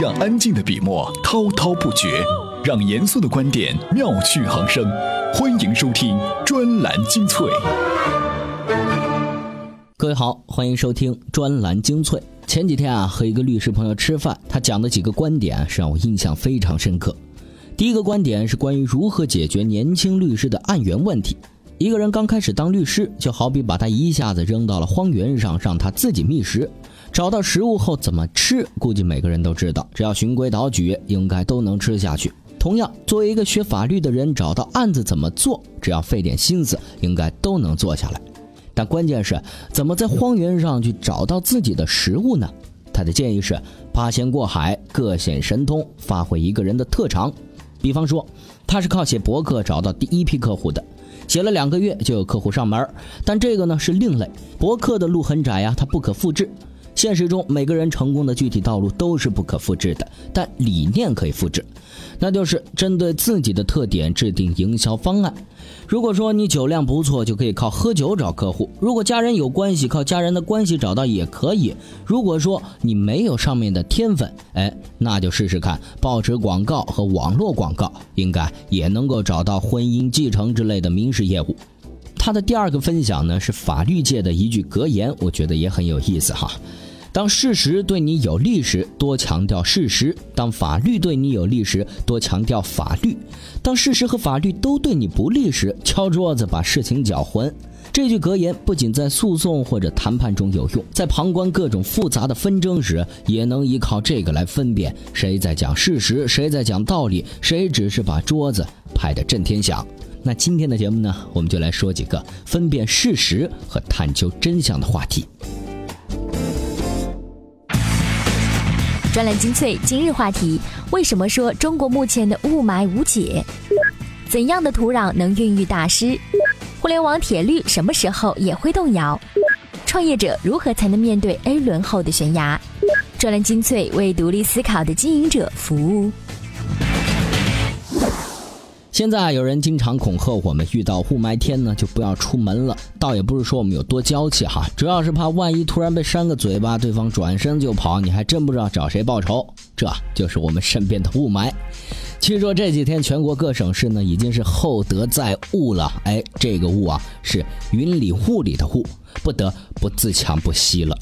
让安静的笔墨滔滔不绝，让严肃的观点妙趣横生。欢迎收听专栏精粹。各位好，欢迎收听专栏精粹。前几天啊，和一个律师朋友吃饭，他讲的几个观点是让我印象非常深刻。第一个观点是关于如何解决年轻律师的案源问题。一个人刚开始当律师，就好比把他一下子扔到了荒原上，让他自己觅食。找到食物后怎么吃，估计每个人都知道，只要循规蹈矩，应该都能吃下去。同样，作为一个学法律的人，找到案子怎么做，只要费点心思，应该都能做下来。但关键是怎么在荒原上去找到自己的食物呢？他的建议是八仙过海，各显神通，发挥一个人的特长。比方说，他是靠写博客找到第一批客户的，写了两个月就有客户上门。但这个呢是另类，博客的路很窄呀，它不可复制。现实中每个人成功的具体道路都是不可复制的，但理念可以复制。那就是针对自己的特点制定营销方案。如果说你酒量不错，就可以靠喝酒找客户；如果家人有关系，靠家人的关系找到也可以。如果说你没有上面的天分，哎，那就试试看报纸广告和网络广告，应该也能够找到婚姻继承之类的民事业务。他的第二个分享呢是法律界的一句格言，我觉得也很有意思哈。当事实对你有利时，多强调事实；当法律对你有利时，多强调法律；当事实和法律都对你不利时，敲桌子把事情搅浑。这句格言不仅在诉讼或者谈判中有用，在旁观各种复杂的纷争时，也能依靠这个来分辨谁在讲事实，谁在讲道理，谁只是把桌子拍得震天响。那今天的节目呢，我们就来说几个分辨事实和探究真相的话题。专栏精粹今日话题：为什么说中国目前的雾霾无解？怎样的土壤能孕育大师？互联网铁律什么时候也会动摇？创业者如何才能面对 A 轮后的悬崖？专栏精粹为独立思考的经营者服务。现在有人经常恐吓我们，遇到雾霾天呢就不要出门了。倒也不是说我们有多娇气哈，主要是怕万一突然被扇个嘴巴，对方转身就跑，你还真不知道找谁报仇。这就是我们身边的雾霾。据说这几天全国各省市呢已经是厚德载物了，哎，这个雾啊是云里雾里的雾，不得不自强不息了。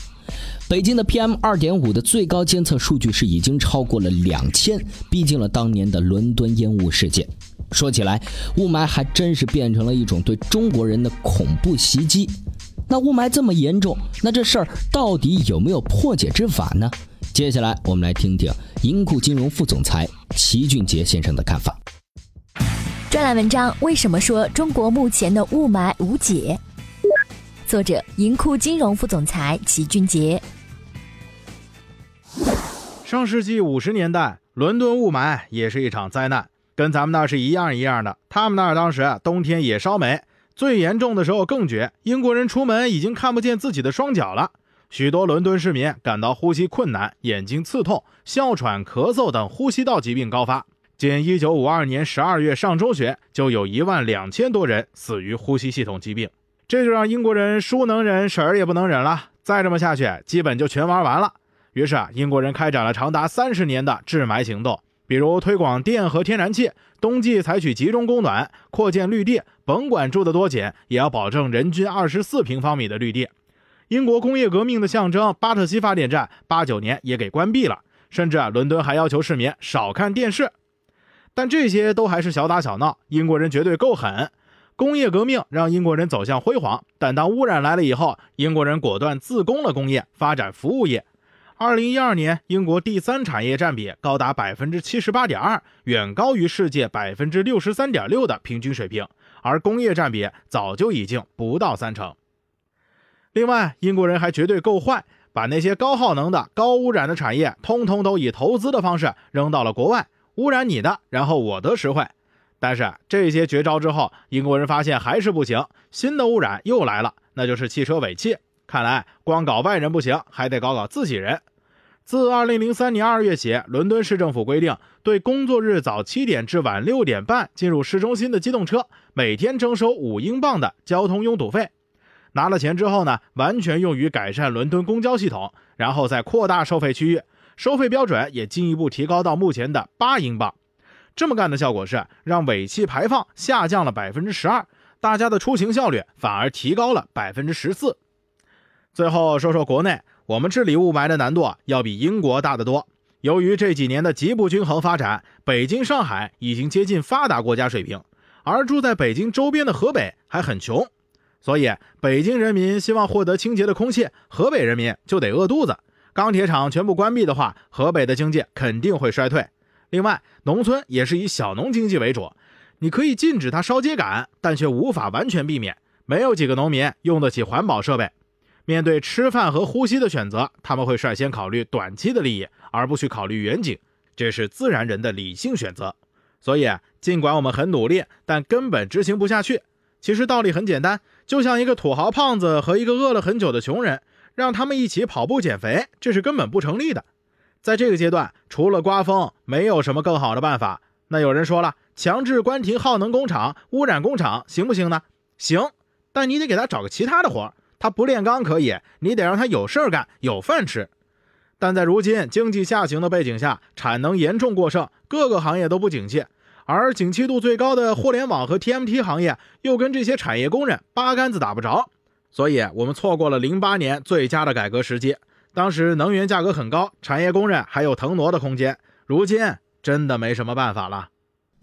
北京的 PM 二点五的最高监测数据是已经超过了两千，逼近了当年的伦敦烟雾事件。说起来，雾霾还真是变成了一种对中国人的恐怖袭击。那雾霾这么严重，那这事儿到底有没有破解之法呢？接下来我们来听听银库金融副总裁齐俊杰先生的看法。专栏文章：为什么说中国目前的雾霾无解？作者：银库金融副总裁齐俊杰。上世纪五十年代，伦敦雾霾也是一场灾难。跟咱们那是一样一样的，他们那儿当时冬天也烧煤，最严重的时候更绝。英国人出门已经看不见自己的双脚了，许多伦敦市民感到呼吸困难、眼睛刺痛、哮喘、咳嗽等呼吸道疾病高发。仅1952年12月上中学，就有一万两千多人死于呼吸系统疾病。这就让英国人叔能忍，婶儿也不能忍了。再这么下去，基本就全玩完了。于是啊，英国人开展了长达三十年的治霾行动。比如推广电和天然气，冬季采取集中供暖，扩建绿地，甭管住的多紧，也要保证人均二十四平方米的绿地。英国工业革命的象征巴特西发电站，八九年也给关闭了。甚至啊，伦敦还要求市民少看电视。但这些都还是小打小闹，英国人绝对够狠。工业革命让英国人走向辉煌，但当污染来了以后，英国人果断自攻了工业，发展服务业。二零一二年，英国第三产业占比高达百分之七十八点二，远高于世界百分之六十三点六的平均水平，而工业占比早就已经不到三成。另外，英国人还绝对够坏，把那些高耗能的、高污染的产业，通通都以投资的方式扔到了国外，污染你的，然后我得实惠。但是这些绝招之后，英国人发现还是不行，新的污染又来了，那就是汽车尾气。看来光搞外人不行，还得搞搞自己人。自2003年2月起，伦敦市政府规定，对工作日早七点至晚六点半进入市中心的机动车，每天征收五英镑的交通拥堵费。拿了钱之后呢，完全用于改善伦敦公交系统，然后再扩大收费区域，收费标准也进一步提高到目前的八英镑。这么干的效果是让尾气排放下降了百分之十二，大家的出行效率反而提高了百分之十四。最后说说国内，我们治理雾霾的难度，要比英国大得多。由于这几年的极不均衡发展，北京、上海已经接近发达国家水平，而住在北京周边的河北还很穷，所以北京人民希望获得清洁的空气，河北人民就得饿肚子。钢铁厂全部关闭的话，河北的经济肯定会衰退。另外，农村也是以小农经济为主，你可以禁止他烧秸秆，但却无法完全避免，没有几个农民用得起环保设备。面对吃饭和呼吸的选择，他们会率先考虑短期的利益，而不去考虑远景，这是自然人的理性选择。所以，尽管我们很努力，但根本执行不下去。其实道理很简单，就像一个土豪胖子和一个饿了很久的穷人，让他们一起跑步减肥，这是根本不成立的。在这个阶段，除了刮风，没有什么更好的办法。那有人说了，强制关停耗能工厂、污染工厂行不行呢？行，但你得给他找个其他的活他不炼钢可以，你得让他有事儿干，有饭吃。但在如今经济下行的背景下，产能严重过剩，各个行业都不景气，而景气度最高的互联网和 TMT 行业又跟这些产业工人八竿子打不着，所以我们错过了零八年最佳的改革时机。当时能源价格很高，产业工人还有腾挪的空间。如今真的没什么办法了。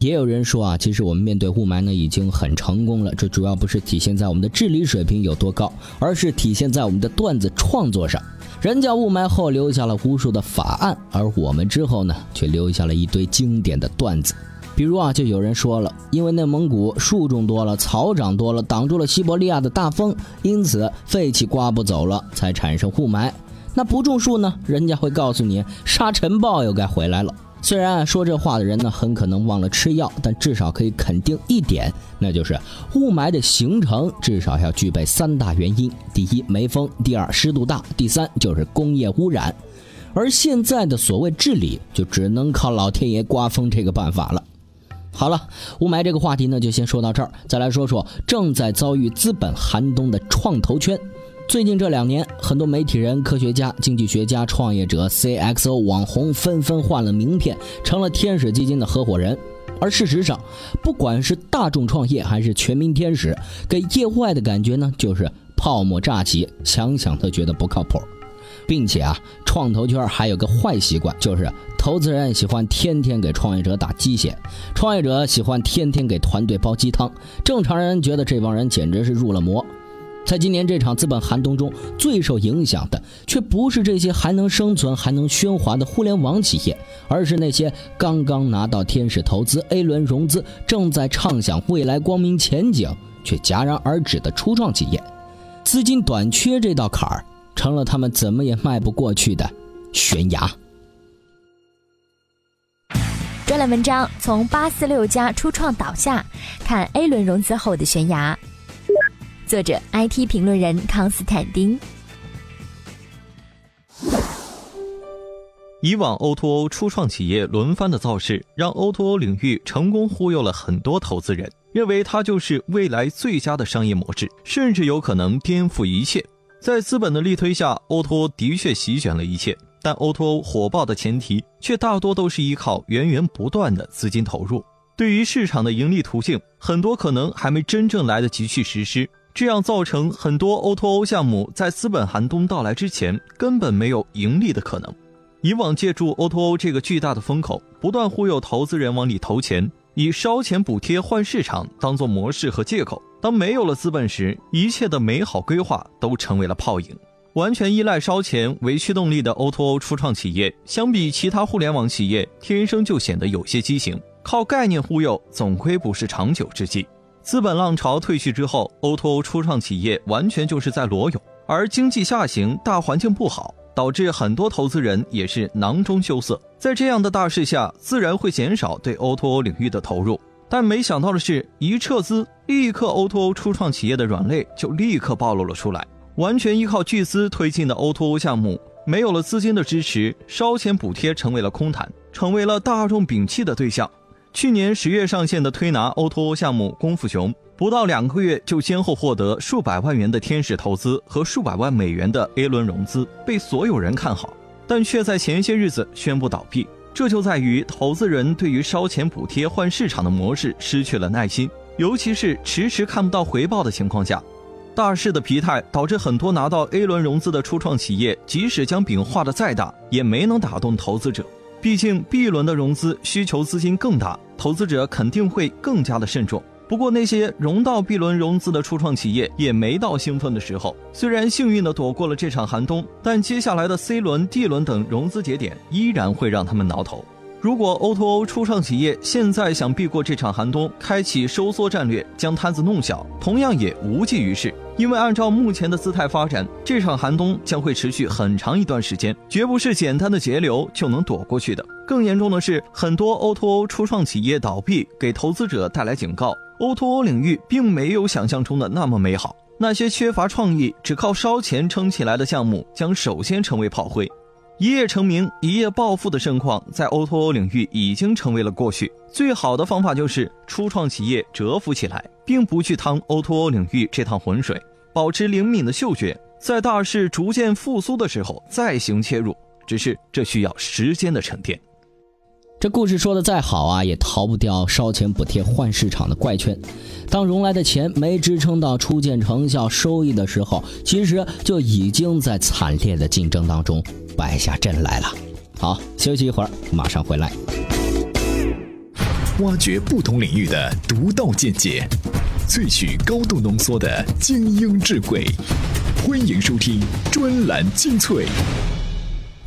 也有人说啊，其实我们面对雾霾呢已经很成功了。这主要不是体现在我们的治理水平有多高，而是体现在我们的段子创作上。人家雾霾后留下了无数的法案，而我们之后呢，却留下了一堆经典的段子。比如啊，就有人说了，因为内蒙古树种多了，草长多了，挡住了西伯利亚的大风，因此废气刮不走了，才产生雾霾。那不种树呢？人家会告诉你，沙尘暴又该回来了。虽然说这话的人呢，很可能忘了吃药，但至少可以肯定一点，那就是雾霾的形成至少要具备三大原因：第一，没风；第二，湿度大；第三，就是工业污染。而现在的所谓治理，就只能靠老天爷刮风这个办法了。好了，雾霾这个话题呢，就先说到这儿，再来说说正在遭遇资本寒冬的创投圈。最近这两年，很多媒体人、科学家、经济学家、创业者、CXO 网红纷纷换了名片，成了天使基金的合伙人。而事实上，不管是大众创业还是全民天使，给业外的感觉呢，就是泡沫乍起，想想都觉得不靠谱。并且啊，创投圈还有个坏习惯，就是投资人喜欢天天给创业者打鸡血，创业者喜欢天天给团队煲鸡汤，正常人觉得这帮人简直是入了魔。在今年这场资本寒冬中，最受影响的却不是这些还能生存、还能喧哗的互联网企业，而是那些刚刚拿到天使投资 A 轮融资、正在畅想未来光明前景却戛然而止的初创企业。资金短缺这道坎儿，成了他们怎么也迈不过去的悬崖。专栏文章：从八四六家初创倒下，看 A 轮融资后的悬崖。作者：IT 评论人康斯坦丁。以往 O2O 初创企业轮番的造势，让 O2O 领域成功忽悠了很多投资人，认为它就是未来最佳的商业模式，甚至有可能颠覆一切。在资本的力推下，O2O 的确席卷了一切，但 O2O 火爆的前提却大多都是依靠源源不断的资金投入。对于市场的盈利途径，很多可能还没真正来得及去实施。这样造成很多 O2O 项目在资本寒冬到来之前根本没有盈利的可能。以往借助 O2O 这个巨大的风口，不断忽悠投资人往里投钱，以烧钱补贴换市场当做模式和借口。当没有了资本时，一切的美好规划都成为了泡影。完全依赖烧钱为驱动力的 O2O 初创企业，相比其他互联网企业，天生就显得有些畸形。靠概念忽悠，总归不是长久之计。资本浪潮退去之后，O2O 初创企业完全就是在裸泳，而经济下行，大环境不好，导致很多投资人也是囊中羞涩。在这样的大势下，自然会减少对 O2O 领域的投入。但没想到的是，一撤资，立刻 O2O 初创企业的软肋就立刻暴露了出来。完全依靠巨资推进的 O2O 项目，没有了资金的支持，烧钱补贴成为了空谈，成为了大众摒弃的对象。去年十月上线的推拿 O2O 项目功夫熊，不到两个月就先后获得数百万元的天使投资和数百万美元的 A 轮融资，被所有人看好。但却在前些日子宣布倒闭。这就在于投资人对于烧钱补贴换市场的模式失去了耐心，尤其是迟迟看不到回报的情况下。大势的疲态导致很多拿到 A 轮融资的初创企业，即使将饼画得再大，也没能打动投资者。毕竟 B 轮的融资需求资金更大，投资者肯定会更加的慎重。不过那些融到 B 轮融资的初创企业也没到兴奋的时候，虽然幸运的躲过了这场寒冬，但接下来的 C 轮、D 轮等融资节点依然会让他们挠头。如果 O2O 初创企业现在想避过这场寒冬，开启收缩战略，将摊子弄小，同样也无济于事。因为按照目前的姿态发展，这场寒冬将会持续很长一段时间，绝不是简单的节流就能躲过去的。更严重的是，很多 O2O 初创企业倒闭，给投资者带来警告：O2O 领域并没有想象中的那么美好。那些缺乏创意、只靠烧钱撑起来的项目，将首先成为炮灰。一夜成名、一夜暴富的盛况，在 O2O 领域已经成为了过去。最好的方法就是初创企业蛰伏起来，并不去趟 O2O 领域这趟浑水，保持灵敏的嗅觉，在大势逐渐复苏的时候再行切入。只是这需要时间的沉淀。这故事说的再好啊，也逃不掉烧钱补贴换市场的怪圈。当融来的钱没支撑到初见成效、收益的时候，其实就已经在惨烈的竞争当中。败下阵来了。好，休息一会儿，马上回来。挖掘不同领域的独到见解，萃取高度浓缩的精英智慧。欢迎收听专栏精粹。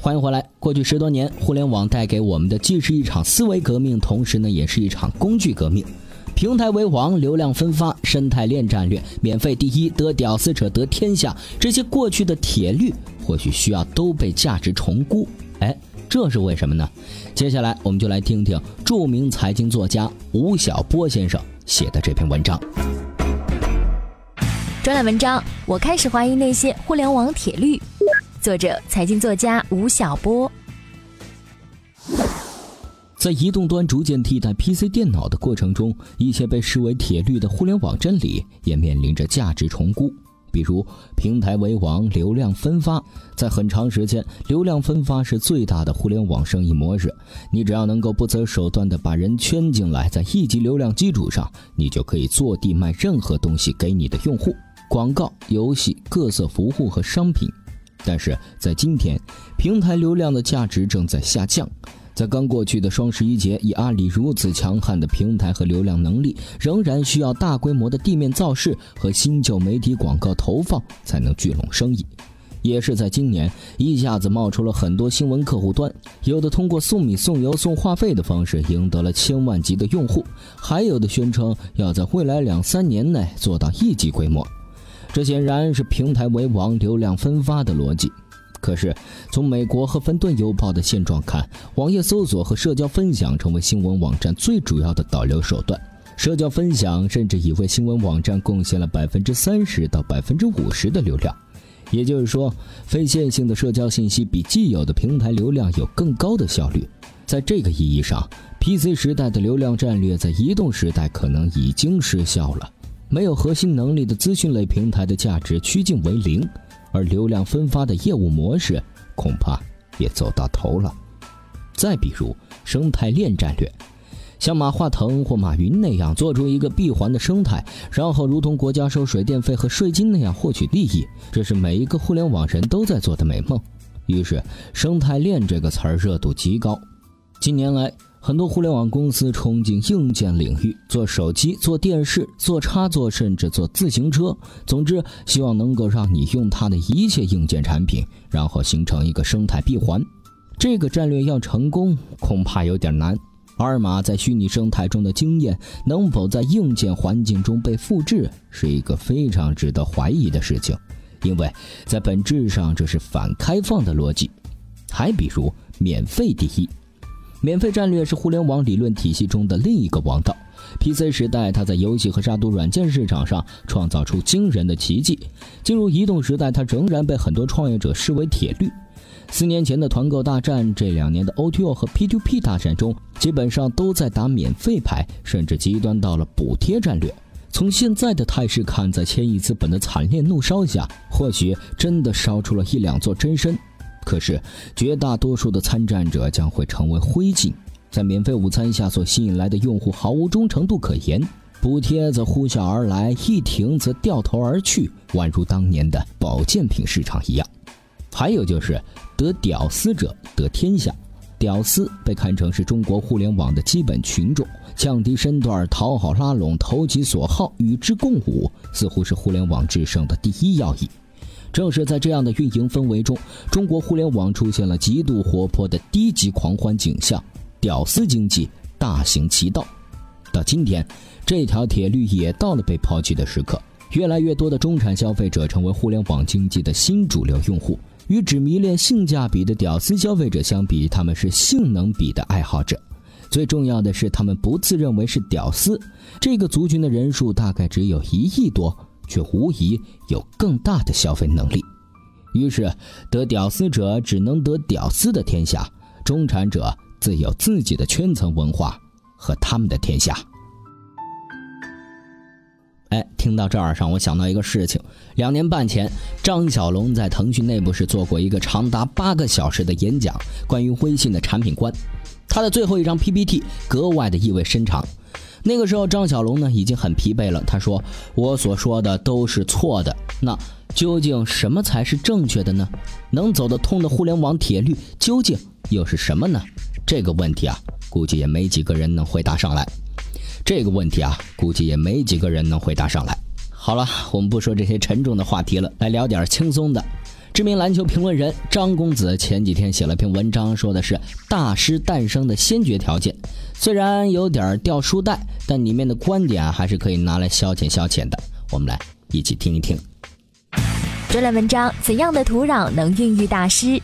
欢迎回来。过去十多年，互联网带给我们的既是一场思维革命，同时呢，也是一场工具革命。平台为王，流量分发，生态链战略，免费第一，得屌丝者得天下。这些过去的铁律。或许需要都被价值重估，哎，这是为什么呢？接下来我们就来听听著名财经作家吴晓波先生写的这篇文章。专栏文章：我开始怀疑那些互联网铁律。作者：财经作家吴晓波。在移动端逐渐替代 PC 电脑的过程中，一些被视为铁律的互联网真理也面临着价值重估。比如平台为王，流量分发，在很长时间，流量分发是最大的互联网生意模式。你只要能够不择手段的把人圈进来，在一级流量基础上，你就可以坐地卖任何东西给你的用户：广告、游戏、各色服务和商品。但是在今天，平台流量的价值正在下降。在刚过去的双十一节，以阿里如此强悍的平台和流量能力，仍然需要大规模的地面造势和新旧媒体广告投放才能聚拢生意。也是在今年，一下子冒出了很多新闻客户端，有的通过送米、送油、送话费的方式赢得了千万级的用户，还有的宣称要在未来两三年内做到亿级规模。这显然是平台为王、流量分发的逻辑。可是，从美国和芬顿邮报的现状看，网页搜索和社交分享成为新闻网站最主要的导流手段。社交分享甚至已为新闻网站贡献了百分之三十到百分之五十的流量。也就是说，非线性的社交信息比既有的平台流量有更高的效率。在这个意义上，PC 时代的流量战略在移动时代可能已经失效了。没有核心能力的资讯类平台的价值趋近为零。而流量分发的业务模式恐怕也走到头了。再比如生态链战略，像马化腾或马云那样做出一个闭环的生态，然后如同国家收水电费和税金那样获取利益，这是每一个互联网人都在做的美梦。于是，生态链这个词儿热度极高。近年来，很多互联网公司冲进硬件领域，做手机、做电视、做插座，甚至做自行车。总之，希望能够让你用它的一切硬件产品，然后形成一个生态闭环。这个战略要成功，恐怕有点难。阿尔玛在虚拟生态中的经验，能否在硬件环境中被复制，是一个非常值得怀疑的事情，因为在本质上这是反开放的逻辑。还比如，免费第一。免费战略是互联网理论体系中的另一个王道。PC 时代，它在游戏和杀毒软件市场上创造出惊人的奇迹。进入移动时代，它仍然被很多创业者视为铁律。四年前的团购大战，这两年的 O2O 和 P2P 大战中，基本上都在打免费牌，甚至极端到了补贴战略。从现在的态势看，在千亿资本的惨烈怒烧下，或许真的烧出了一两座真身。可是绝大多数的参战者将会成为灰烬，在免费午餐下所吸引来的用户毫无忠诚度可言，补贴则呼啸而来，一停则掉头而去，宛如当年的保健品市场一样。还有就是得屌丝者得天下，屌丝被看成是中国互联网的基本群众，降低身段、讨好拉拢、投其所好、与之共舞，似乎是互联网制胜的第一要义。正是在这样的运营氛围中，中国互联网出现了极度活泼的低级狂欢景象，屌丝经济大行其道。到今天，这条铁律也到了被抛弃的时刻。越来越多的中产消费者成为互联网经济的新主流用户。与只迷恋性价比的屌丝消费者相比，他们是性能比的爱好者。最重要的是，他们不自认为是屌丝。这个族群的人数大概只有一亿多。却无疑有更大的消费能力，于是得屌丝者只能得屌丝的天下，中产者自有自己的圈层文化和他们的天下。哎，听到这儿，让我想到一个事情：两年半前，张小龙在腾讯内部是做过一个长达八个小时的演讲，关于微信的产品观。他的最后一张 PPT 格外的意味深长。那个时候，张小龙呢已经很疲惫了。他说：“我所说的都是错的。那究竟什么才是正确的呢？能走得通的互联网铁律究竟又是什么呢？这个问题啊，估计也没几个人能回答上来。这个问题啊，估计也没几个人能回答上来。好了，我们不说这些沉重的话题了，来聊点轻松的。知名篮球评论人张公子前几天写了篇文章，说的是大师诞生的先决条件。”虽然有点掉书袋，但里面的观点还是可以拿来消遣消遣的。我们来一起听一听。专栏文章：怎样的土壤能孕育大师？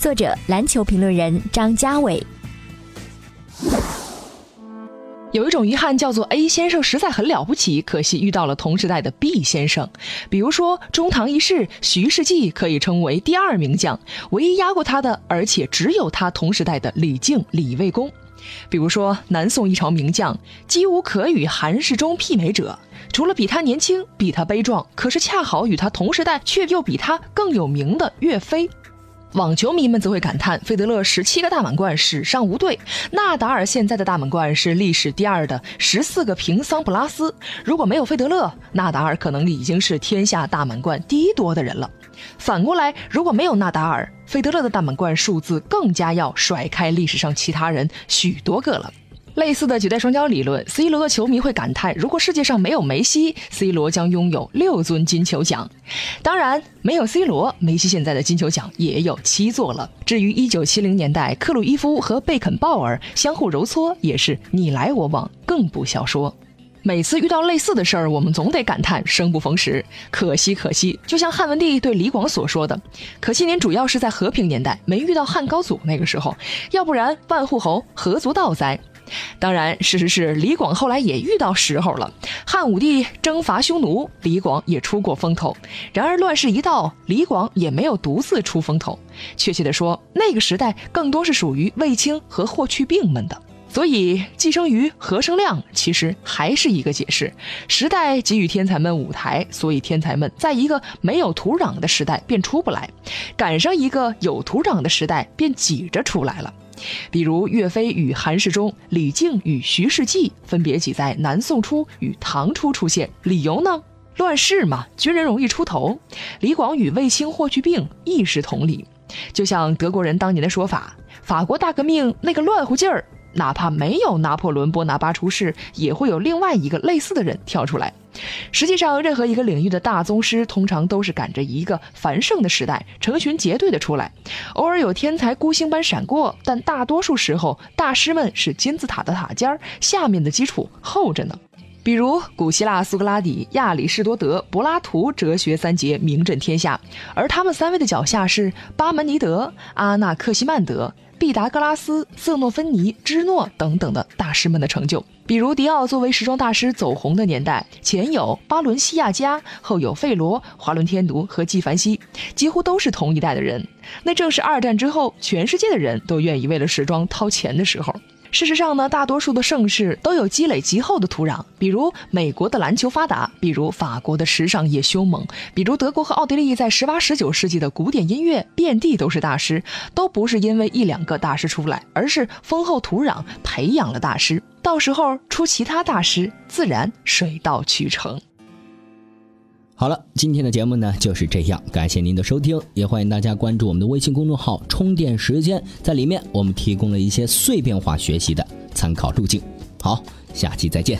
作者：篮球评论人张家伟。有一种遗憾叫做 A 先生实在很了不起，可惜遇到了同时代的 B 先生。比如说中唐一世徐世绩可以称为第二名将，唯一压过他的，而且只有他同时代的李靖、李卫公。比如说，南宋一朝名将，几无可与韩世忠媲美者。除了比他年轻、比他悲壮，可是恰好与他同时代却又比他更有名的岳飞。网球迷们则会感叹，费德勒十七个大满贯史上无对，纳达尔现在的大满贯是历史第二的十四个平桑普拉斯。如果没有费德勒，纳达尔可能已经是天下大满贯第一多的人了。反过来，如果没有纳达尔，费德勒的大满贯数字更加要甩开历史上其他人许多个了。类似的几代双骄理论，C 罗的球迷会感叹：如果世界上没有梅西，C 罗将拥有六尊金球奖。当然，没有 C 罗，梅西现在的金球奖也有七座了。至于1970年代，克鲁伊夫和贝肯鲍尔相互揉搓，也是你来我往，更不消说。每次遇到类似的事儿，我们总得感叹生不逢时，可惜可惜。就像汉文帝对李广所说的：“可惜您主要是在和平年代没遇到汉高祖那个时候，要不然万户侯何足道哉？”当然，事实是李广后来也遇到时候了。汉武帝征伐匈奴，李广也出过风头。然而乱世一到，李广也没有独自出风头。确切的说，那个时代更多是属于卫青和霍去病们的。所以，寄生于何生亮其实还是一个解释：时代给予天才们舞台，所以天才们在一个没有土壤的时代便出不来，赶上一个有土壤的时代便挤着出来了。比如岳飞与韩世忠、李靖与徐世绩分别挤在南宋初与唐初出现，理由呢？乱世嘛，军人容易出头。李广与卫青、霍去病亦是同理。就像德国人当年的说法：“法国大革命那个乱乎劲儿。”哪怕没有拿破仑·波拿巴出世，也会有另外一个类似的人跳出来。实际上，任何一个领域的大宗师，通常都是赶着一个繁盛的时代，成群结队的出来。偶尔有天才孤星般闪过，但大多数时候，大师们是金字塔的塔尖儿，下面的基础厚着呢。比如古希腊苏格拉底、亚里士多德、柏拉图，哲学三杰名震天下，而他们三位的脚下是巴门尼德、阿纳克西曼德。毕达哥拉斯、瑟诺芬尼、芝诺等等的大师们的成就，比如迪奥作为时装大师走红的年代，前有巴伦西亚加，后有费罗、华伦天奴和纪梵希，几乎都是同一代的人。那正是二战之后，全世界的人都愿意为了时装掏钱的时候。事实上呢，大多数的盛世都有积累极厚的土壤，比如美国的篮球发达，比如法国的时尚业凶猛，比如德国和奥地利在十八、十九世纪的古典音乐遍地都是大师，都不是因为一两个大师出来，而是丰厚土壤培养了大师，到时候出其他大师，自然水到渠成。好了，今天的节目呢就是这样，感谢您的收听，也欢迎大家关注我们的微信公众号“充电时间”，在里面我们提供了一些碎片化学习的参考路径。好，下期再见。